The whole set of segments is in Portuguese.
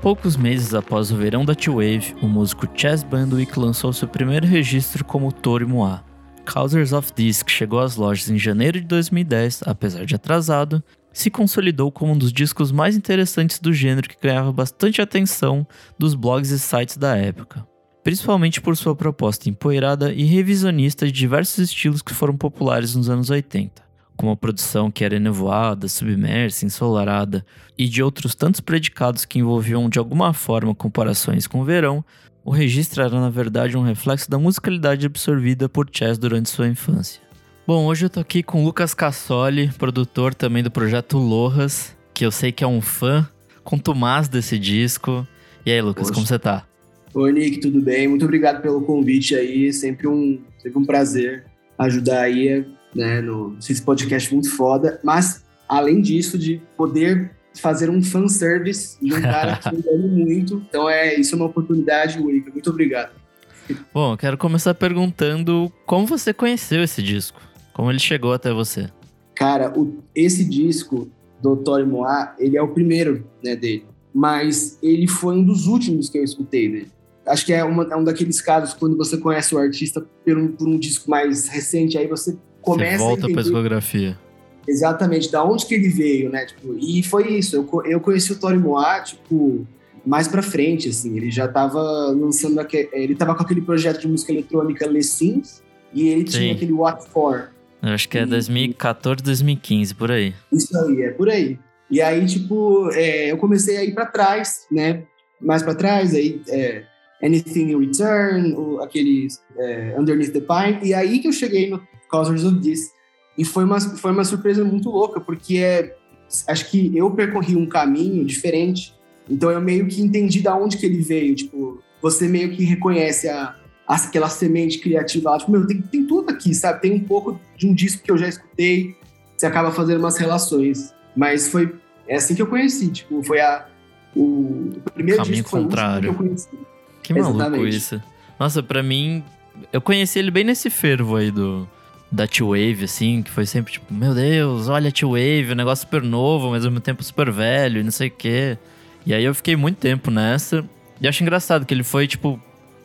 Poucos meses após o verão da T-Wave, o músico Chess Bandwick lançou seu primeiro registro como Tori Moa. Causers of Disc chegou às lojas em janeiro de 2010, apesar de atrasado, se consolidou como um dos discos mais interessantes do gênero que ganhava bastante atenção dos blogs e sites da época, principalmente por sua proposta empoeirada e revisionista de diversos estilos que foram populares nos anos 80 com uma produção que era enevoada, submersa, ensolarada e de outros tantos predicados que envolviam de alguma forma comparações com o verão, o registro era na verdade um reflexo da musicalidade absorvida por Chess durante sua infância. Bom, hoje eu tô aqui com Lucas Cassoli, produtor também do projeto Lohas, que eu sei que é um fã contumaz desse disco. E aí, Lucas, Poxa. como você tá? Oi, Nick, tudo bem? Muito obrigado pelo convite aí, sempre um, sempre um prazer ajudar aí né, no esse podcast muito foda, mas além disso de poder fazer um fanservice de um cara que eu amo muito, então é isso é uma oportunidade única. Muito obrigado. Bom, eu quero começar perguntando como você conheceu esse disco, como ele chegou até você. Cara, o, esse disco do Tori Moa, ele é o primeiro né, dele, mas ele foi um dos últimos que eu escutei dele acho que é, uma, é, um daqueles casos quando você conhece o artista por um, por um disco mais recente, aí você começa Você volta a pra discografia. Exatamente, da onde que ele veio, né? Tipo, e foi isso, eu, eu conheci o Tori Moa, tipo, mais pra frente, assim, ele já tava lançando, aquele, ele tava com aquele projeto de música eletrônica Le Sims, e ele Sim. tinha aquele What For. Eu acho que é 2014, 2015, por aí. Isso aí, é por aí. E aí, tipo, é, eu comecei a ir pra trás, né? Mais pra trás, aí... É, Anything in Return, aqueles é, Underneath the Pine, e aí que eu cheguei no Causers of This. E foi uma, foi uma surpresa muito louca, porque é, acho que eu percorri um caminho diferente, então eu meio que entendi da onde que ele veio, tipo, você meio que reconhece a, aquela semente criativa lá, tipo, meu, tem, tem tudo aqui, sabe? Tem um pouco de um disco que eu já escutei, você acaba fazendo umas relações. Mas foi é assim que eu conheci, tipo, foi a, o, o primeiro Caminho disco contrário. que eu conheci. Que maluco Exatamente. isso. Nossa, pra mim, eu conheci ele bem nesse fervo aí do, da T-Wave, assim, que foi sempre tipo, meu Deus, olha a T-Wave, um negócio super novo, mas ao mesmo tempo super velho e não sei o quê. E aí eu fiquei muito tempo nessa. E acho engraçado que ele foi, tipo,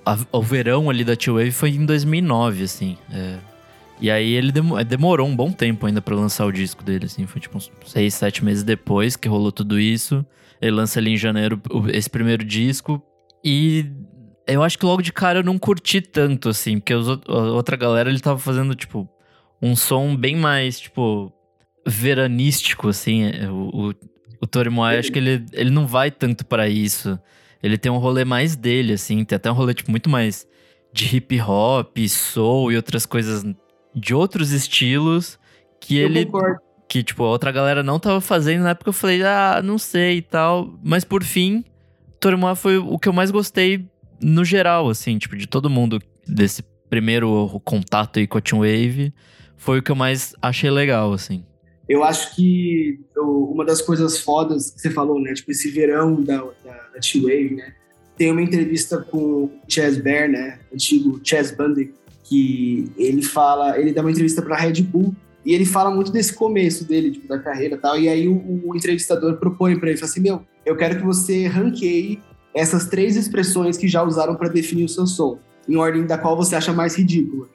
a, o verão ali da T-Wave foi em 2009, assim. É. E aí ele demorou um bom tempo ainda para lançar o disco dele, assim. Foi tipo uns seis, sete meses depois que rolou tudo isso. Ele lança ali em janeiro esse primeiro disco. E eu acho que logo de cara eu não curti tanto, assim, porque os, a outra galera ele tava fazendo, tipo, um som bem mais, tipo, veranístico, assim. É, o, o, o Tori Moai, acho que ele, ele não vai tanto para isso. Ele tem um rolê mais dele, assim, tem até um rolê, tipo, muito mais de hip hop, soul e outras coisas de outros estilos que eu ele. Concordo. Que, tipo, a outra galera não tava fazendo. Na época eu falei, ah, não sei e tal. Mas por fim, Tori Moai foi o que eu mais gostei no geral, assim, tipo, de todo mundo desse primeiro contato aí com a Team Wave, foi o que eu mais achei legal, assim. Eu acho que uma das coisas fodas que você falou, né? Tipo, esse verão da, da, da T-Wave, né? Tem uma entrevista com o Chess Bear, né? Antigo Chess Bandy, que ele fala, ele dá uma entrevista para Red Bull e ele fala muito desse começo dele, tipo, da carreira e tal. E aí o, o entrevistador propõe para ele, fala assim, meu, eu quero que você ranqueie essas três expressões que já usaram para definir o seu som, em ordem da qual você acha mais ridícula.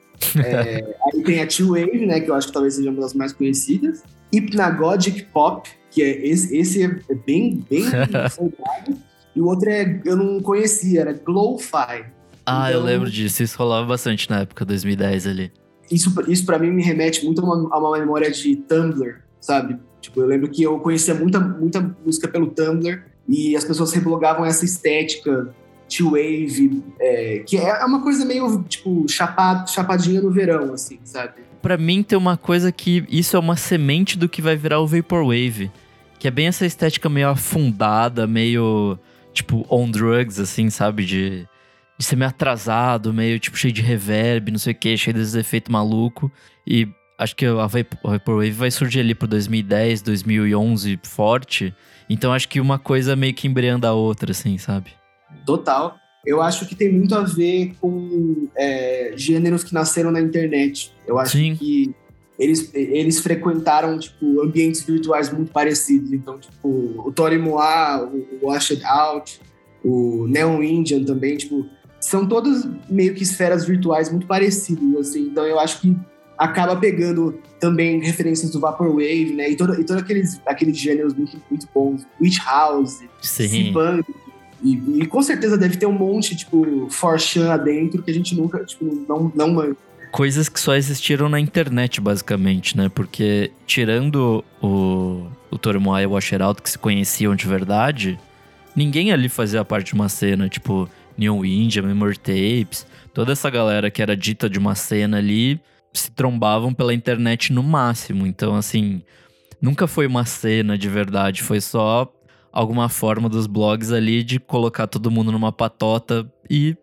É, aí tem a T-Wave, né, que eu acho que talvez seja uma das mais conhecidas. Hypnagogic Pop, que é esse, esse é bem, bem. E o outro é, eu não conhecia, era Glow-Fi. Ah, então, eu lembro disso. Isso rolava bastante na época 2010 ali. Isso, isso para mim me remete muito a uma, a uma memória de Tumblr, sabe? Tipo, eu lembro que eu conhecia muita, muita música pelo Tumblr e as pessoas reblogavam essa estética T-Wave, é, que é uma coisa meio, tipo, chapado, chapadinha no verão, assim, sabe? Pra mim tem uma coisa que isso é uma semente do que vai virar o Vaporwave, que é bem essa estética meio afundada, meio, tipo, on drugs, assim, sabe? De, de ser meio atrasado, meio, tipo, cheio de reverb, não sei o que, cheio desses efeitos maluco. E acho que a Vaporwave vai surgir ali pro 2010, 2011 forte, então acho que uma coisa meio que embreando a outra, assim, sabe? Total. Eu acho que tem muito a ver com é, gêneros que nasceram na internet. Eu acho Sim. que eles, eles frequentaram, tipo, ambientes virtuais muito parecidos. Então, tipo, o Tori Moa, o Wash It Out, o Neon Indian também, tipo, são todas meio que esferas virtuais muito parecidas, assim. Então eu acho que acaba pegando também referências do Vaporwave, né? E todo, e todo aqueles, aqueles gêneros muito, muito bons. Witch House, Sim. E, e, com certeza deve ter um monte, tipo, Forchan adentro que a gente nunca, tipo, não, não manja. Coisas que só existiram na internet, basicamente, né? Porque tirando o, o Tormoa e o Washer Out, que se conheciam de verdade, ninguém ali fazia parte de uma cena, tipo, Neon India, Memory Tapes, toda essa galera que era dita de uma cena ali se trombavam pela internet no máximo. Então, assim, nunca foi uma cena de verdade, foi só alguma forma dos blogs ali de colocar todo mundo numa patota e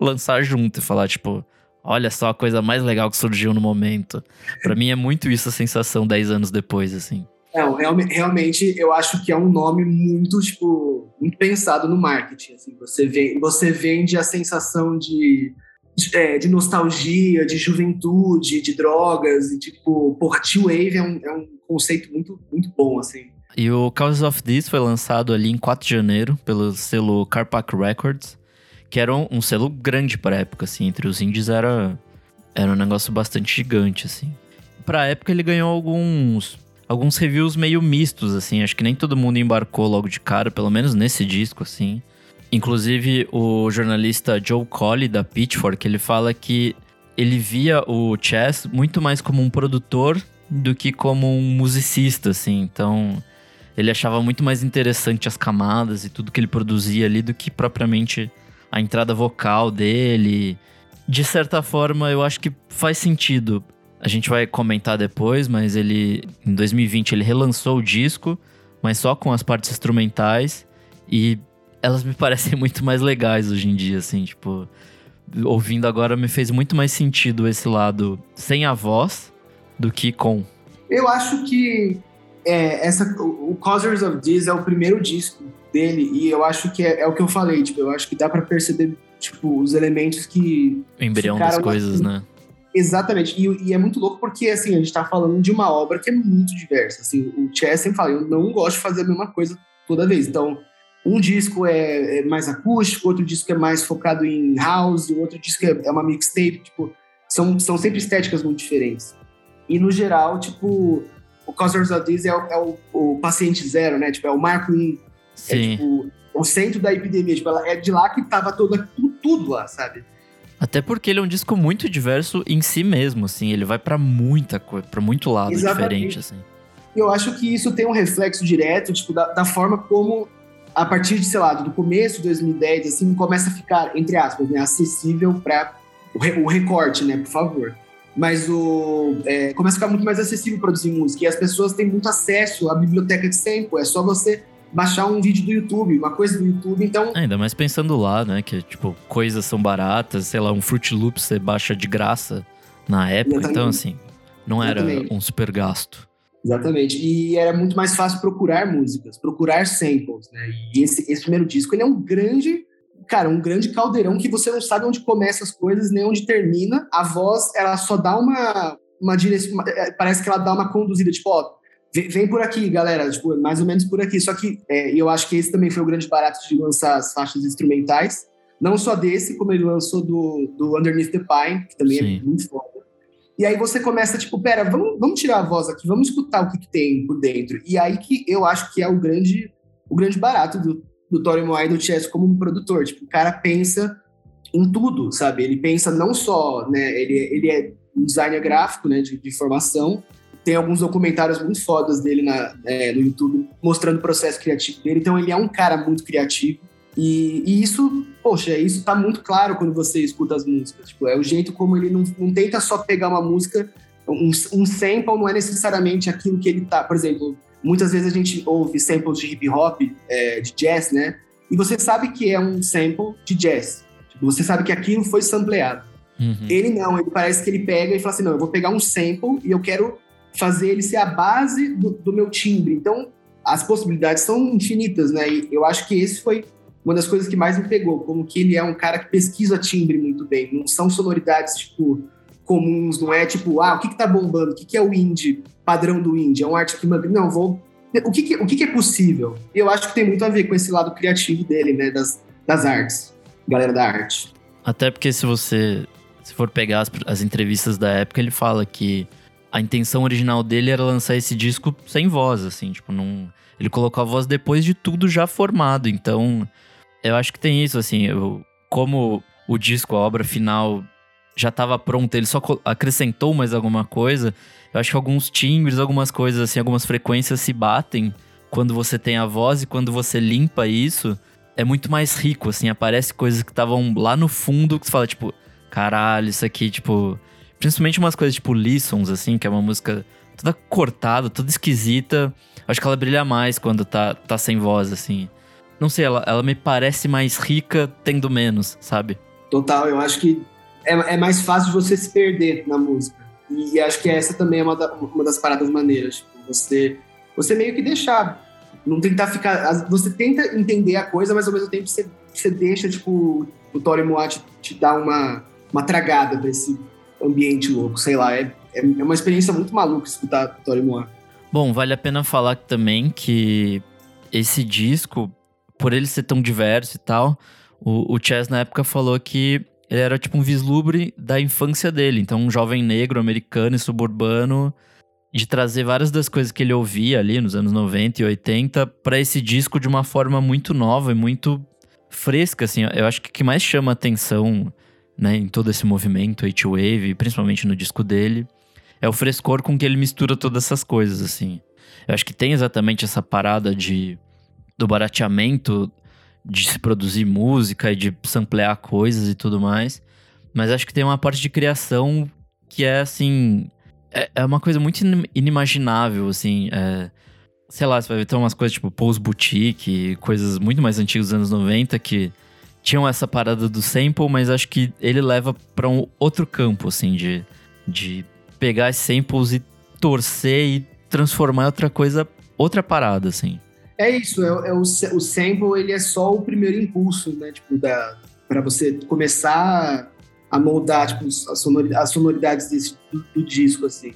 lançar junto e falar, tipo, olha só a coisa mais legal que surgiu no momento. Para mim é muito isso a sensação 10 anos depois, assim. Não, realmente eu acho que é um nome muito, tipo, muito pensado no marketing. Assim. Você, vê, você vende a sensação de, de, é, de nostalgia, de juventude, de drogas, e tipo, porra, T-Wave é um, é um conceito muito, muito bom, assim. E o Causes of This foi lançado ali em 4 de janeiro pelo selo Carpac Records, que era um, um selo grande para época, assim, entre os indies era, era um negócio bastante gigante, assim. Pra época ele ganhou alguns alguns reviews meio mistos, assim. Acho que nem todo mundo embarcou logo de cara, pelo menos nesse disco, assim. Inclusive, o jornalista Joe Colley, da Pitchfork, ele fala que ele via o Chess muito mais como um produtor do que como um musicista, assim. Então, ele achava muito mais interessante as camadas e tudo que ele produzia ali do que propriamente a entrada vocal dele. De certa forma, eu acho que faz sentido. A gente vai comentar depois, mas ele em 2020 ele relançou o disco, mas só com as partes instrumentais e elas me parecem muito mais legais hoje em dia, assim, tipo, ouvindo agora me fez muito mais sentido esse lado sem a voz do que com. Eu acho que é, essa, o Causers of This é o primeiro disco dele e eu acho que é, é o que eu falei, tipo, eu acho que dá para perceber tipo os elementos que o embrião das coisas, assim. né? Exatamente. E, e, é muito louco porque assim, a gente tá falando de uma obra que é muito diversa, assim, o Chess sempre fala, eu não gosto de fazer a mesma coisa toda vez. Então, um disco é, é mais acústico, outro disco é mais focado em house, o outro disco é, é uma mixtape, tipo, são, são sempre estéticas muito diferentes. E no geral, tipo, o of This é, o, é o, o, paciente zero, né? Tipo, é o marco 1. Sim. É tipo, o centro da epidemia. Tipo, ela, é de lá que tava toda, tudo, tudo lá, sabe? Até porque ele é um disco muito diverso em si mesmo, assim. Ele vai para muita coisa, para muito lado Exatamente. diferente, assim. Eu acho que isso tem um reflexo direto, tipo, da, da, forma como, a partir de, sei lá, do começo de 2010, assim, começa a ficar, entre aspas, né, acessível para o, re, o recorte, né, por favor mas o, é, começa a ficar muito mais acessível produzir música. E as pessoas têm muito acesso à biblioteca de sample. É só você baixar um vídeo do YouTube, uma coisa do YouTube, então... Ainda mais pensando lá, né, que, tipo, coisas são baratas, sei lá, um Fruit Loops você baixa de graça na época, Exatamente. então, assim, não era Exatamente. um super gasto. Exatamente, e era muito mais fácil procurar músicas, procurar samples, né, e esse, esse primeiro disco, ele é um grande cara, um grande caldeirão que você não sabe onde começa as coisas nem onde termina. A voz, ela só dá uma, uma direção, é, parece que ela dá uma conduzida, tipo, ó, vem, vem por aqui, galera, tipo, mais ou menos por aqui. Só que, é, eu acho que esse também foi o grande barato de lançar as faixas instrumentais. Não só desse, como ele lançou do, do Underneath the Pine, que também é Sim. é muito foda. E aí você começa, tipo, pera, vamos, vamos tirar a voz aqui, vamos escutar o que, que tem por dentro. E aí que eu acho que é o grande, o grande barato do, do Tori Moai do Chess como um produtor. Tipo, o cara pensa em tudo, sabe? Ele pensa não só, né? Ele, ele é um designer gráfico, né? De, de formação. Tem alguns documentários muito fodas dele na, é, no YouTube mostrando o processo criativo dele. Então ele é um cara muito criativo. E, e, isso, poxa, isso tá muito claro quando você escuta as músicas. Tipo, é o jeito como ele não, não tenta só pegar uma música, um, um sample não é necessariamente aquilo que ele tá. Por exemplo, Muitas vezes a gente ouve samples de hip hop, é, de jazz, né? E você sabe que é um sample de jazz. Tipo, você sabe que aquilo foi sampleado. Uhum. Ele não, ele parece que ele pega e fala assim: não, eu vou pegar um sample e eu quero fazer ele ser a base do, do meu timbre. Então, as possibilidades são infinitas, né? E eu acho que esse foi uma das coisas que mais me pegou, como que ele é um cara que pesquisa timbre muito bem. Não são sonoridades, tipo, comuns, não é tipo, ah, o que, que tá bombando? O que, que é o indie padrão do indie? É um arte que Não, vou. O que, que o que, que, é possível? Eu acho que tem muito a ver com esse lado criativo dele, né? Das, das artes, galera da arte. Até porque se você se for pegar as, as entrevistas da época, ele fala que a intenção original dele era lançar esse disco sem voz, assim, tipo, não. Ele colocou a voz depois de tudo já formado. Então, eu acho que tem isso, assim, eu, como o disco, a obra final já estava pronta, ele só acrescentou mais alguma coisa. Eu acho que alguns timbres, algumas coisas, assim, algumas frequências se batem quando você tem a voz e quando você limpa isso, é muito mais rico, assim, aparece coisas que estavam lá no fundo que você fala, tipo, caralho, isso aqui, tipo. Principalmente umas coisas tipo Listens, assim, que é uma música toda cortada, toda esquisita. Acho que ela brilha mais quando tá, tá sem voz, assim. Não sei, ela, ela me parece mais rica tendo menos, sabe? Total, eu acho que é, é mais fácil você se perder na música. E, acho que essa também é uma, da, uma das paradas maneiras. Tipo, você, você meio que deixar. Não tentar ficar. Você tenta entender a coisa, mas ao mesmo tempo você, você deixa, tipo, o Tori Moat te, dar uma, uma tragada pra esse ambiente louco, sei lá. É, é, é uma experiência muito maluca escutar Tori Moat. Bom, vale a pena falar também que esse disco, por ele ser tão diverso e tal, o, o Chess na época falou que ele era tipo um vislumbre da infância dele. Então, um jovem negro, americano e suburbano, de trazer várias das coisas que ele ouvia ali nos anos 90 e 80 para esse disco de uma forma muito nova e muito fresca, assim. Eu acho que o que mais chama atenção né, em todo esse movimento H-Wave, principalmente no disco dele, é o frescor com que ele mistura todas essas coisas, assim. Eu acho que tem exatamente essa parada de do barateamento de se produzir música e de samplear coisas e tudo mais. Mas acho que tem uma parte de criação que é assim. É, é uma coisa muito inimaginável, assim. É, sei lá, você vai ter umas coisas tipo Pose Boutique, coisas muito mais antigas dos anos 90 que tinham essa parada do sample, mas acho que ele leva para um outro campo, assim, de, de pegar samples e torcer e transformar em outra coisa, outra parada, assim. É isso, é, é o, o sample ele é só o primeiro impulso, né? Tipo, da, para você começar a moldar tipo, as, sonoridades, as sonoridades desse, do, do, disco, assim.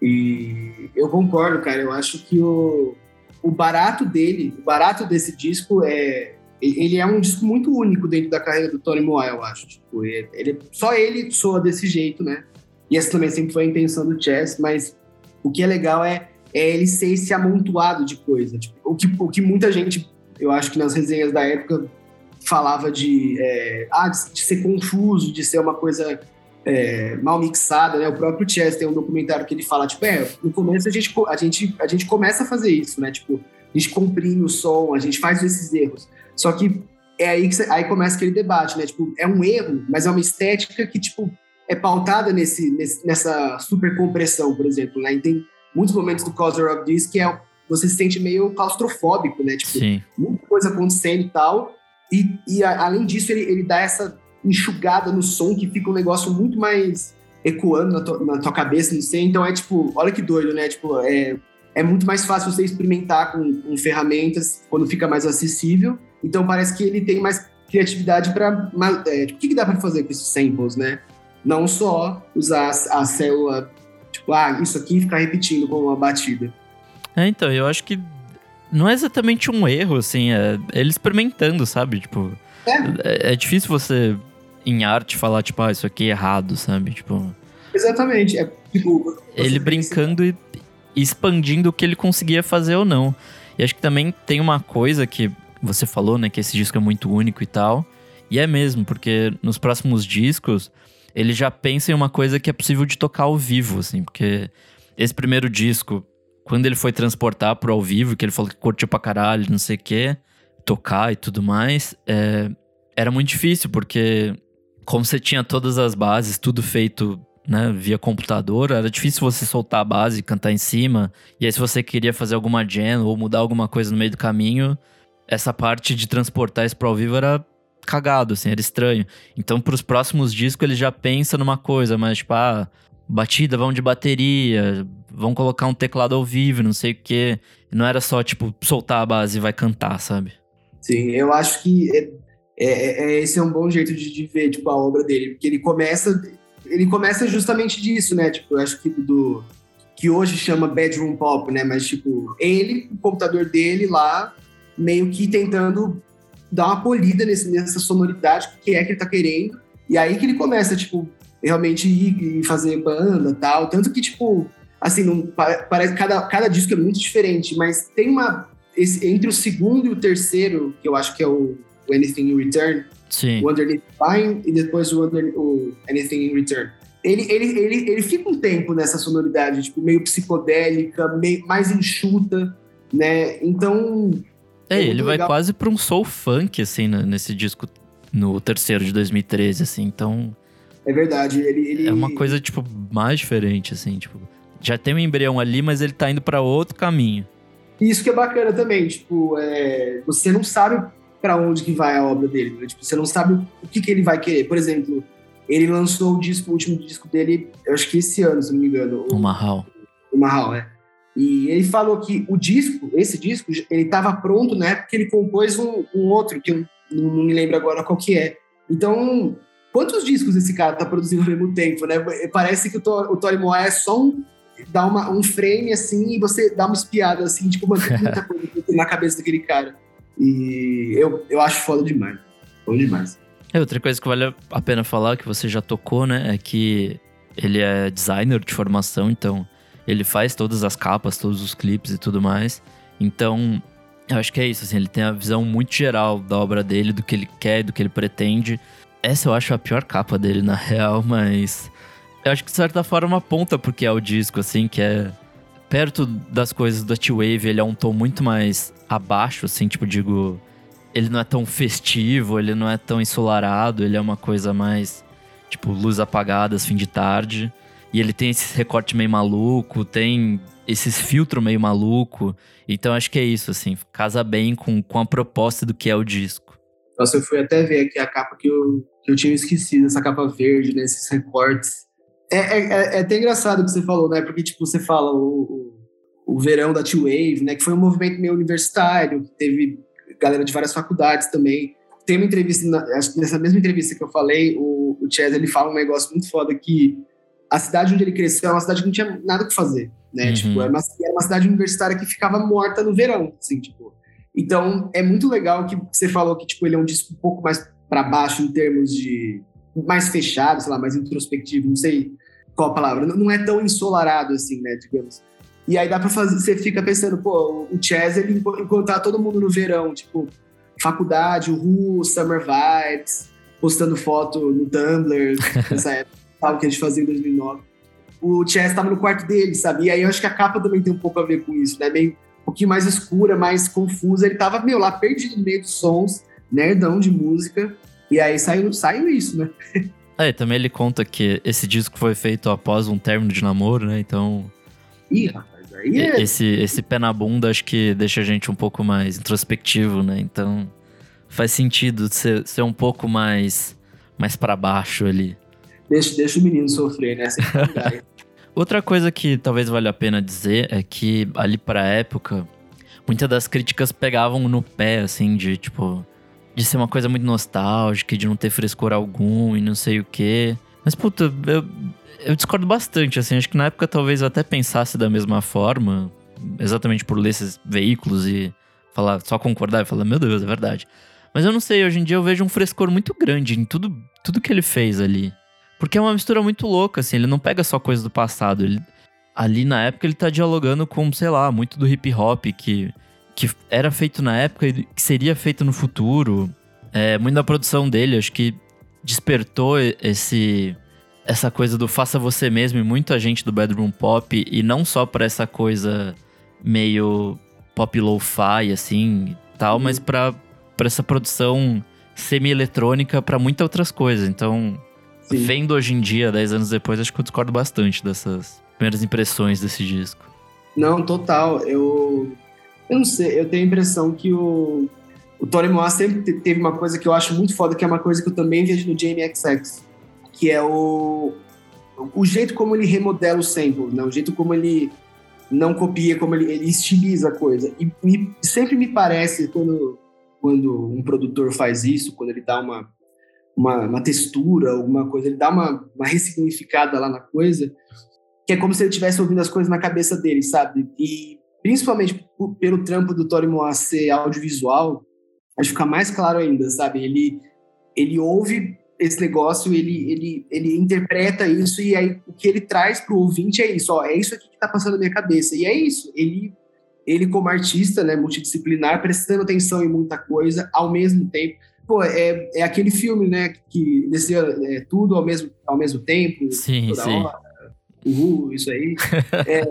E eu concordo, cara. Eu acho que o, o barato dele, o barato desse disco é ele é um disco muito único dentro da carreira do Tony Moa, eu acho. Tipo, ele, só ele soa desse jeito, né? E essa também sempre foi a intenção do Chess, mas o que é legal é, é ele ser esse amontoado de coisa. Tipo, o, que, o que muita gente, eu acho que nas resenhas da época, falava de, é, ah, de, de, ser confuso, de ser uma coisa é, mal mixada, né? O próprio Chess tem um documentário que ele fala, tipo, é, no começo a gente, a gente, a gente começa a fazer isso, né? Tipo, a gente comprime o som, a gente faz esses erros. Só que é aí que aí começa aquele debate, né? Tipo, é um erro, mas é uma estética que, tipo, é pautada nesse, nesse nessa super compressão, por exemplo, né? E tem muitos momentos do Causer of This que é, você se sente meio claustrofóbico, né? Tipo, Sim. muita coisa acontecendo e tal. E, e a, além disso, ele, ele dá essa enxugada no som que fica um negócio muito mais ecoando na, tua, na tua cabeça, não sei. Então é tipo, olha que doido, né? Tipo, é, é muito mais fácil você experimentar com, com ferramentas quando fica mais acessível. Então parece que ele tem mais criatividade para. É, tipo, o que, que dá para fazer com esses samples, né? Não só usar a, a célula, tipo, ah, isso aqui ficar repetindo com uma batida. É, então, eu acho que não é exatamente um erro, assim, é ele experimentando, sabe? Tipo, é, é, é difícil você, em arte, falar, tipo, ah, isso aqui é errado, sabe? Tipo. Exatamente. É, tipo, ele brincando e expandindo o que ele conseguia fazer ou não. E acho que também tem uma coisa que você falou, né, que esse disco é muito único e tal. E é mesmo, porque nos próximos discos ele já pensa em uma coisa que é possível de tocar ao vivo, assim, porque esse primeiro disco, quando ele foi transportar pro ao vivo, que ele falou que curtiu pra caralho, não sei o quê, tocar e tudo mais, é, era muito difícil, porque como você tinha todas as bases, tudo feito né, via computador, era difícil você soltar a base e cantar em cima. E aí, se você queria fazer alguma jam ou mudar alguma coisa no meio do caminho, essa parte de transportar isso pro ao vivo era cagado, assim, era estranho. Então, pros próximos discos, ele já pensa numa coisa, mas tipo, ah, batida, vão de bateria, vão colocar um teclado ao vivo, não sei o quê. Não era só, tipo, soltar a base e vai cantar, sabe? Sim, eu acho que é, é, é, esse é um bom jeito de, de ver, tipo, a obra dele, porque ele começa ele começa justamente disso, né? Tipo, eu acho que do que hoje chama bedroom pop, né? Mas tipo, ele, o computador dele lá, meio que tentando dar uma polida nesse, nessa sonoridade que é que ele tá querendo. E aí que ele começa, tipo, realmente ir e fazer banda tal. Tanto que, tipo, assim, não, parece cada, cada disco é muito diferente, mas tem uma. Esse, entre o segundo e o terceiro, que eu acho que é o, o Anything in Return, Sim. o Underneath Fine e depois o, Under, o Anything in Return. Ele, ele, ele, ele fica um tempo nessa sonoridade, tipo, meio psicodélica, meio, mais enxuta, né? Então. É, ele vai legal. quase pra um soul funk, assim, nesse disco, no terceiro de 2013, assim, então. É verdade, ele, ele... É uma coisa, tipo, mais diferente, assim, tipo já tem um embrião ali, mas ele tá indo para outro caminho. Isso que é bacana também, tipo, é, você não sabe para onde que vai a obra dele, né? tipo, você não sabe o que, que ele vai querer. Por exemplo, ele lançou o disco, o último disco dele, eu acho que esse ano, se não me engano. O, Mahal. O Mahal, é. E ele falou que o disco, esse disco, ele estava pronto na época que ele compôs um, um outro, que eu não, não, me lembro agora qual que é. Então, quantos discos esse cara tá produzindo ao mesmo tempo, né? Parece que o, o Tori Moa é só um, dá uma, um frame assim e você dá uma espiada assim, tipo, mano, tem muita coisa na cabeça daquele cara. E eu, eu acho foda demais. Foda demais. É, outra coisa que vale a pena falar, que você já tocou, né, é que ele é designer de formação, então ele faz todas as capas, todos os clipes e tudo mais. Então, eu acho que é isso, assim, ele tem a visão muito geral da obra dele, do que ele quer, do que ele pretende. Essa eu acho a pior capa dele, na real, mas eu acho que de certa forma aponta porque é o disco, assim, que é. Perto das coisas da T-Wave, ele é um tom muito mais abaixo, assim, tipo, digo. Ele não é tão festivo, ele não é tão ensolarado, ele é uma coisa mais. Tipo, luz apagadas, fim de tarde. E ele tem esse recorte meio maluco, tem esses filtros meio maluco. Então acho que é isso, assim, casa bem com, com a proposta do que é o disco. Nossa, eu fui até ver aqui a capa que eu, que eu tinha esquecido, essa capa verde, né, esses recortes. É, é, é, é, até engraçado o que você falou, né? Porque, tipo, você fala o, o, o verão da T-Wave, né? Que foi um movimento meio universitário, que teve galera de várias faculdades também. Tem uma entrevista, nessa mesma entrevista que eu falei, o, o Chaz, ele fala um negócio muito foda que a cidade onde ele cresceu é uma cidade que não tinha nada que fazer, né? Uhum. Tipo, era uma, era uma cidade universitária que ficava morta no verão, assim, tipo. Então, é muito legal que você falou que, tipo, ele é um disco um pouco mais para baixo em termos de mais fechado, sei lá, mais introspectivo, não sei qual a palavra, não é tão ensolarado assim, né, digamos. E aí dá pra fazer, você fica pensando, pô, o Chaz, ele encontrar todo mundo no verão, tipo, faculdade, o Ru, Summer Vibes, postando foto no Tumblr, nessa época, sabe, que a gente fazia em 2009. O Chaz tava no quarto dele, sabe? E aí eu acho que a capa também tem um pouco a ver com isso, né? Meio um pouquinho mais escura, mais confusa. Ele tava, meu, lá perdido no meio dos sons, nerdão de música. E aí saiu, saiu isso, né? É, e também ele conta que esse disco foi feito após um término de namoro, né? Então. Ih, rapaz, aí é... esse, esse pé na bunda acho que deixa a gente um pouco mais introspectivo, né? Então faz sentido ser, ser um pouco mais, mais para baixo ali. Deixa, deixa o menino sofrer, né? Outra coisa que talvez valha a pena dizer é que ali pra época, muitas das críticas pegavam no pé, assim, de tipo de ser uma coisa muito nostálgica, de não ter frescor algum e não sei o quê. Mas, puta, eu, eu discordo bastante, assim. Acho que na época talvez eu até pensasse da mesma forma, exatamente por ler esses veículos e falar, só concordar e falar, meu Deus, é verdade. Mas eu não sei, hoje em dia eu vejo um frescor muito grande em tudo, tudo que ele fez ali. Porque é uma mistura muito louca, assim, ele não pega só coisa do passado. Ele, ali na época ele tá dialogando com, sei lá, muito do hip hop que que era feito na época e que seria feito no futuro. É, muito da produção dele, acho que despertou esse essa coisa do faça você mesmo e muita gente do bedroom pop e não só para essa coisa meio pop lo-fi assim, tal, uhum. mas para para essa produção semi-eletrônica para muitas outras coisas. Então, Sim. vendo hoje em dia, 10 anos depois, acho que eu discordo bastante dessas primeiras impressões desse disco. Não, total. Eu eu não sei, eu tenho a impressão que o, o Tony Moa sempre teve uma coisa que eu acho muito foda, que é uma coisa que eu também vejo no Jamie XX, que é o, o jeito como ele remodela o sample, né? o jeito como ele não copia, como ele, ele estiliza a coisa. E me, sempre me parece, quando, quando um produtor faz isso, quando ele dá uma, uma, uma textura, alguma coisa, ele dá uma, uma ressignificada lá na coisa, que é como se ele estivesse ouvindo as coisas na cabeça dele, sabe? E principalmente pelo trampo do Tori Moa ser audiovisual, acho que fica mais claro ainda, sabe? Ele, ele ouve esse negócio, ele, ele, ele interpreta isso e aí o que ele traz pro ouvinte é isso, ó, é isso aqui que tá passando na minha cabeça. E é isso, ele, ele como artista, né, multidisciplinar, prestando atenção em muita coisa ao mesmo tempo. Pô, é, é aquele filme, né, que desse, é, tudo ao mesmo, ao mesmo tempo, sim, toda sim. hora. Uhul, isso aí. é,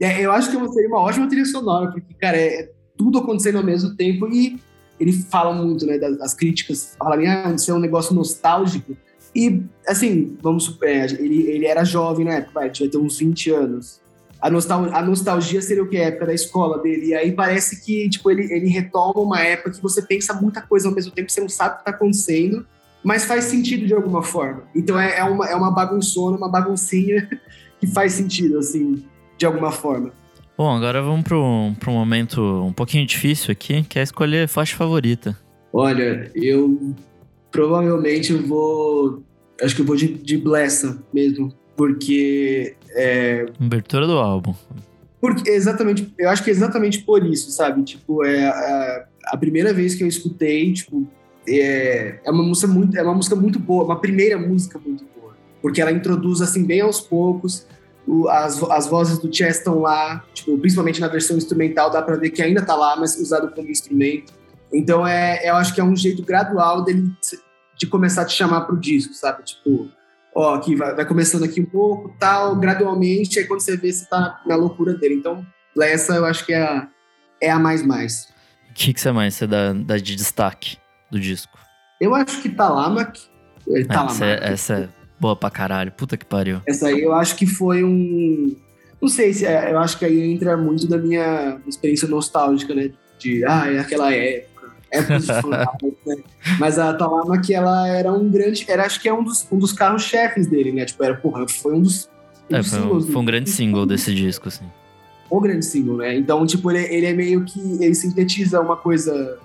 é, eu acho que seria uma ótima trilha sonora, porque, cara, é tudo acontecendo ao mesmo tempo e ele fala muito, né, das, das críticas, fala, ah, isso é um negócio nostálgico. E, assim, vamos supor, ele, ele era jovem na época, vai, tinha ter uns 20 anos. A, nostal a nostalgia seria o que? A época da escola dele. E aí parece que, tipo, ele, ele retoma uma época que você pensa muita coisa ao mesmo tempo, você não sabe o que tá acontecendo, mas faz sentido de alguma forma. Então é, é, uma, é uma bagunçona, uma baguncinha que faz sentido, assim, de alguma forma. Bom, agora vamos para um momento um pouquinho difícil aqui, que é escolher faixa favorita. Olha, eu provavelmente vou. Acho que eu vou de, de Blessa mesmo, porque. É, Abertura do álbum. Porque exatamente, eu acho que é exatamente por isso, sabe? Tipo, é a, a primeira vez que eu escutei, tipo, é, é uma música muito, é uma música muito boa, uma primeira música muito boa, porque ela introduz assim bem aos poucos o, as, as vozes do Chess estão lá, tipo, principalmente na versão instrumental, dá para ver que ainda tá lá, mas usado como instrumento. Então, é, eu acho que é um jeito gradual dele de começar a te chamar pro disco, sabe? Tipo, ó, aqui vai, vai começando aqui um pouco, tal, gradualmente, aí quando você vê, você tá na loucura dele. Então, essa eu acho que é a, é a mais mais. O que, que você mais você dá, dá de destaque do disco? Eu acho que Talamak. Talamak. Essa, é, essa é Boa pra caralho, puta que pariu. Essa aí eu acho que foi um. Não sei se é, eu acho que aí entra muito da minha experiência nostálgica, né? De, ah, é aquela época. Época de né? Mas a Talama que ela era um grande. Era, acho que é um dos, um dos carros-chefes dele, né? Tipo, era, porra, foi um dos. Um é, foi, um, foi um grande single desse disco, assim. O grande single, né? Então, tipo, ele, ele é meio que. Ele sintetiza uma coisa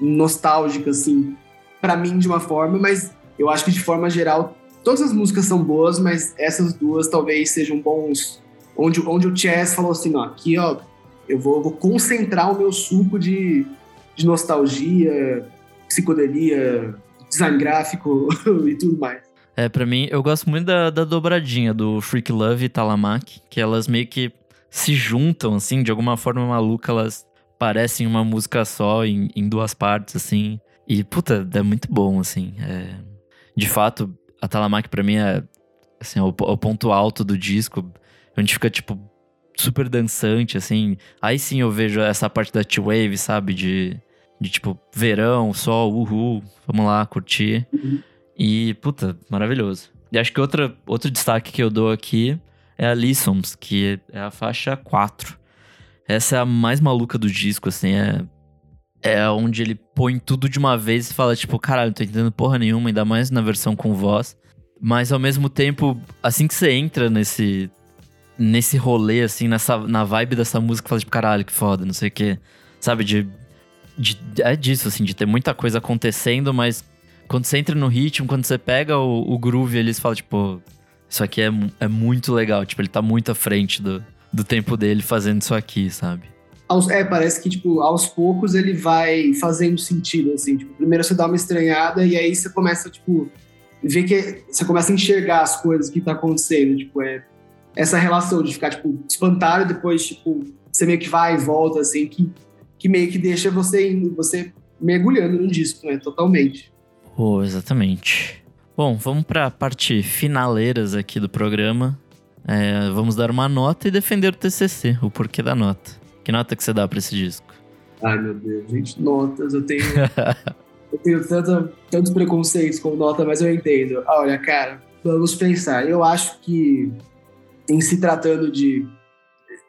nostálgica, assim, para mim, de uma forma, mas eu acho que de forma geral Todas as músicas são boas, mas essas duas talvez sejam bons. Onde, onde o Chess falou assim: ó, aqui, ó, eu vou, vou concentrar o meu suco de, de nostalgia, psicodelia, design gráfico e tudo mais. É, pra mim, eu gosto muito da, da dobradinha do Freak Love e Talamak, que elas meio que se juntam, assim, de alguma forma maluca, elas parecem uma música só, em, em duas partes, assim. E, puta, é muito bom, assim. É... De fato, a Talamak pra mim é assim, o, o, ponto alto do disco. Onde fica, tipo, super dançante, assim. Aí sim eu vejo essa parte da T-Wave, sabe? De, de tipo, verão, sol, uhul, vamos lá, curtir. Uhum. E, puta, maravilhoso. E acho que outra, outro destaque que eu dou aqui é a Lissons, que é a faixa 4. Essa é a mais maluca do disco, assim, é é onde ele põe tudo de uma vez e fala, tipo, caralho, não tô entendendo porra nenhuma, ainda mais na versão com voz. Mas ao mesmo tempo, assim que você entra nesse. Nesse rolê, assim, nessa, na vibe dessa música, fala, tipo, caralho, que foda, não sei o quê. Sabe, de, de. É disso, assim, de ter muita coisa acontecendo, mas quando você entra no ritmo, quando você pega o, o groove ali, você fala, tipo, isso aqui é, é muito legal. Tipo, ele tá muito à frente do, do tempo dele fazendo isso aqui, sabe? é, parece que, tipo, aos poucos ele vai fazendo sentido, assim. Tipo, primeiro você dá uma estranhada e aí você começa, tipo, ver que... Você começa a enxergar as coisas que tá acontecendo, tipo, é... Essa relação de ficar, tipo, espantado e depois, tipo, você meio que vai e volta, assim, que, que meio que deixa você, você mergulhando no disco, né? Totalmente. Oh, exatamente. Bom, vamos pra parte finaleiras aqui do programa. É, vamos dar uma nota e defender o TCC, o porquê da nota. Que nota que você dá pra esse disco? Ai, meu Deus, gente, notas. Eu tenho. eu tenho tanta, tantos preconceitos com nota, mas eu entendo. Olha, cara, vamos pensar. Eu acho que, em se tratando de.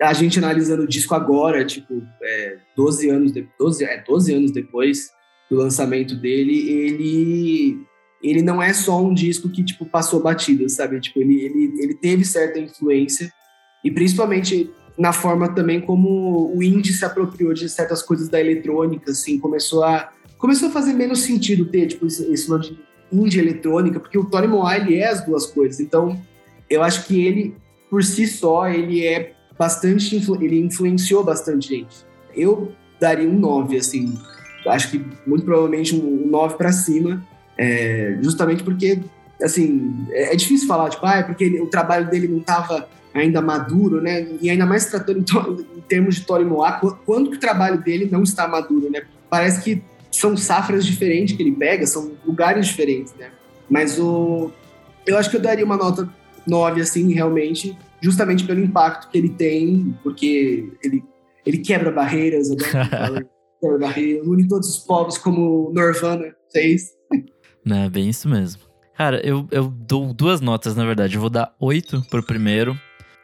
A gente analisando o disco agora, tipo, é, 12 anos, de, 12, é, 12 anos depois do lançamento dele, ele ele não é só um disco que tipo passou batida, sabe? Tipo, ele, ele, ele teve certa influência e principalmente na forma também como o indie se apropriou de certas coisas da eletrônica, assim, começou a começou a fazer menos sentido ter tipo esse, nome de indie eletrônica, porque o Tony Moa ele é as duas coisas. Então, eu acho que ele por si só ele é bastante ele influenciou bastante gente. Eu daria um 9 assim acho que muito provavelmente um 9 para cima, é, justamente porque, assim, é, é, difícil falar, tipo, ah, é porque ele, o trabalho dele não estava ainda maduro, né? E ainda mais tratando em, em termos de Tori Moá, quando que o trabalho dele não está maduro, né? Parece que são safras diferentes que ele pega, são lugares diferentes, né? Mas o, eu acho que eu daria uma nota 9, assim, realmente, justamente pelo impacto que ele tem, porque ele, ele quebra barreiras, quebra barreiras, une todos os povos como Nirvana fez. Né, bem isso mesmo. Cara, eu, eu dou duas notas, na verdade. Eu vou dar 8 pro primeiro.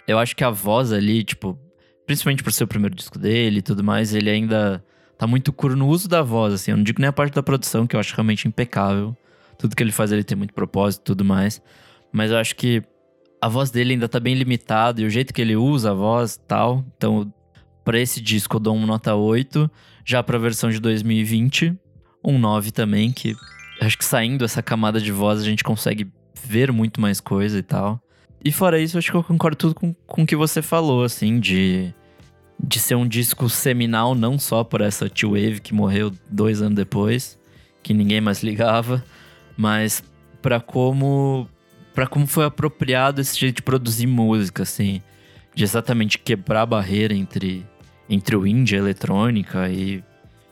Eu acho que a voz ali, tipo, principalmente por ser o primeiro disco dele e tudo mais, ele ainda tá muito cru no uso da voz, assim. Eu não digo nem a parte da produção, que eu acho realmente impecável. Tudo que ele faz ele tem muito propósito e tudo mais. Mas eu acho que a voz dele ainda tá bem limitada e o jeito que ele usa a voz tal. Então, para esse disco eu dou uma nota 8. Já pra versão de 2020, um 9 também, que acho que saindo essa camada de voz a gente consegue ver muito mais coisa e tal. E fora isso, acho que eu concordo tudo com, com o que você falou, assim, de, de ser um disco seminal, não só por essa T-Wave que morreu dois anos depois, que ninguém mais ligava, mas para como para como foi apropriado esse jeito de produzir música, assim, de exatamente quebrar a barreira entre, entre o indie a eletrônica e,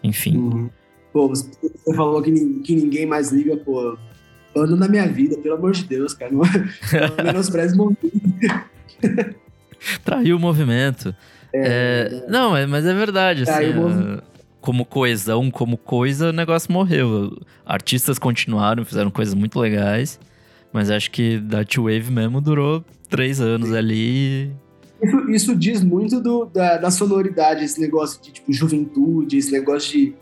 enfim. Uhum. Pô, você falou que, que ninguém mais liga, pô, ano na minha vida, pelo amor de Deus, cara, não, não menospreze o movimento. Traiu o movimento. É, é, não, mas é verdade, assim, como coesão, como coisa, o negócio morreu. Artistas continuaram, fizeram coisas muito legais, mas acho que da T-Wave mesmo durou três anos Sim. ali. Isso, isso, diz muito do, da, da, sonoridade, esse negócio de tipo juventude, esse negócio de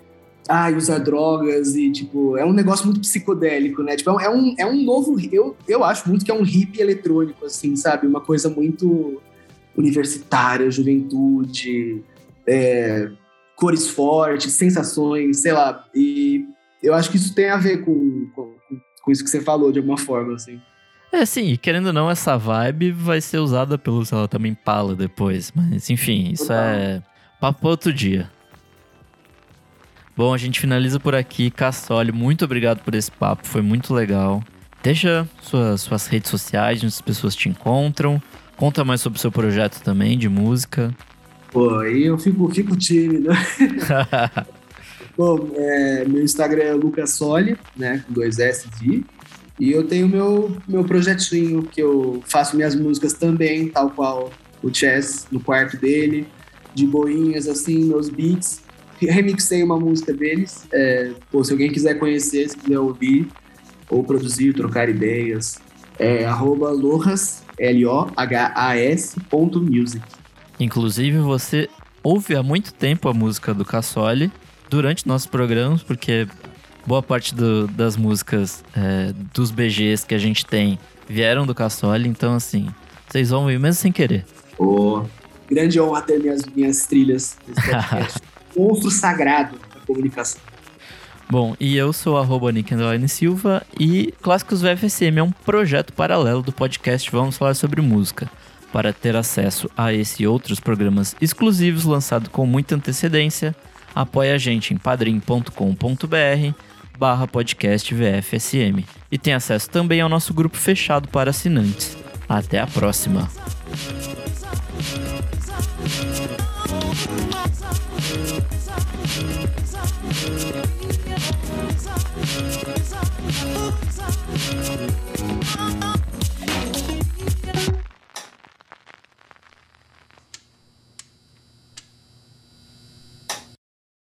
ah, usar drogas e tipo, é um negócio muito psicodélico, né? Tipo, é um, é um novo, eu, eu acho muito que é um hip eletrônico, assim, sabe? Uma coisa muito universitária, juventude, é, cores fortes, sensações, sei lá. E eu acho que isso tem a ver com, com, com isso que você falou, de alguma forma, assim. É, sim, querendo ou não, essa vibe vai ser usada pelo, sei lá, também Pala depois. Mas, enfim, isso Total. é papo outro dia. Bom, a gente finaliza por aqui. Cassoli, muito obrigado por esse papo, foi muito legal. Deixa suas, suas redes sociais, onde as pessoas te encontram. Conta mais sobre o seu projeto também, de música. Pô, aí eu fico, fico tímido. Bom, é, meu Instagram é Lucas Soli, né, com dois S de e eu tenho meu, meu projetinho que eu faço minhas músicas também, tal qual o Chess no quarto dele, de boinhas assim, meus beats. Remixei uma música deles. É, pô, se alguém quiser conhecer, se quiser ouvir, ou produzir, trocar ideias, é arroba Lohas, L-O-H-A-S ponto music. Inclusive, você ouve há muito tempo a música do Cassoli durante nossos programas, porque boa parte do, das músicas é, dos BGs que a gente tem vieram do Cassoli, então assim, vocês vão ouvir mesmo sem querer. Oh, grande honra ter minhas, minhas trilhas Monstro sagrado da comunicação. Bom, e eu sou arroba Silva e Clássicos VFSM é um projeto paralelo do podcast Vamos Falar Sobre Música. Para ter acesso a esse e outros programas exclusivos lançados com muita antecedência, apoie a gente em padrim.com.br barra podcast VFSM e tem acesso também ao nosso grupo fechado para assinantes. Até a próxima!